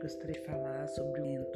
gostaria de falar sobre o.